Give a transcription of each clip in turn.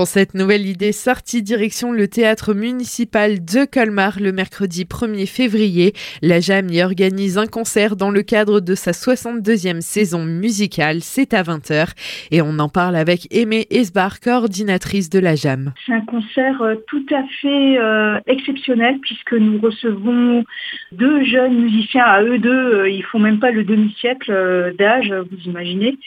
Pour cette nouvelle idée sortie direction le théâtre municipal de Colmar le mercredi 1er février, la JAM y organise un concert dans le cadre de sa 62e saison musicale. C'est à 20h et on en parle avec Aimée Esbar, coordinatrice de la JAM. C'est un concert euh, tout à fait euh, exceptionnel puisque nous recevons deux jeunes musiciens à eux deux, euh, ils font même pas le demi-siècle d'âge, vous imaginez.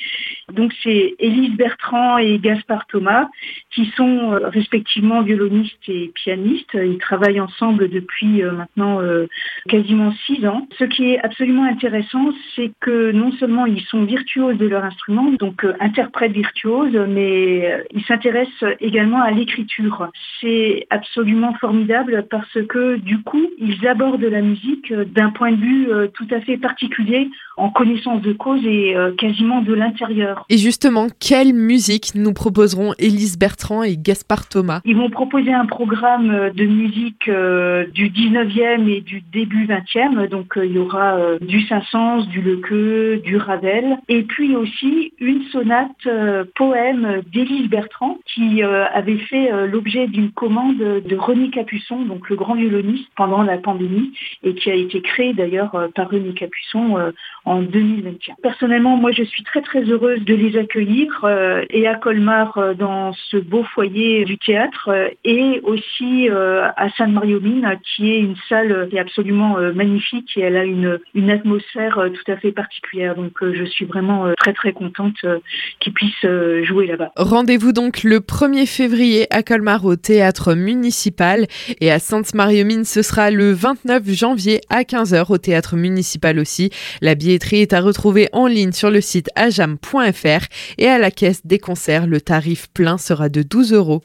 Donc c'est Élise Bertrand et Gaspard Thomas qui sont respectivement violonistes et pianistes. Ils travaillent ensemble depuis maintenant quasiment six ans. Ce qui est absolument intéressant, c'est que non seulement ils sont virtuoses de leur instrument, donc interprètes virtuoses, mais ils s'intéressent également à l'écriture. C'est absolument formidable parce que du coup, ils abordent la musique d'un point de vue euh, tout à fait particulier, en connaissance de cause et euh, quasiment de l'intérieur. Et justement, quelle musique nous proposeront Élise Bertrand et Gaspard Thomas? Ils vont proposer un programme de musique euh, du 19e et du début 20e. Donc il y aura du Saint-Saëns, du Lequeux, du Ravel. Et puis aussi une sonate poème d'Élise Bertrand qui avait fait l'objet d'une commande de René Capuçon, donc le grand violoniste, pendant la pandémie, et qui a été créé d'ailleurs euh, par René Capuçon euh, en 2021. Personnellement, moi je suis très très heureuse de les accueillir euh, et à Colmar dans ce beau foyer du théâtre et aussi à Sainte-Marie-aux-Mines qui est une salle qui est absolument magnifique et elle a une, une atmosphère tout à fait particulière. Donc je suis vraiment très très contente qu'ils puissent jouer là-bas. Rendez-vous donc le 1er février à Colmar au théâtre municipal et à Sainte-Marie-aux-Mines ce sera le 29 janvier à 15h au théâtre municipal aussi. La billetterie est à retrouver en ligne sur le site ajam.fr et à la caisse des concerts, le tarif plein sera de 12 euros.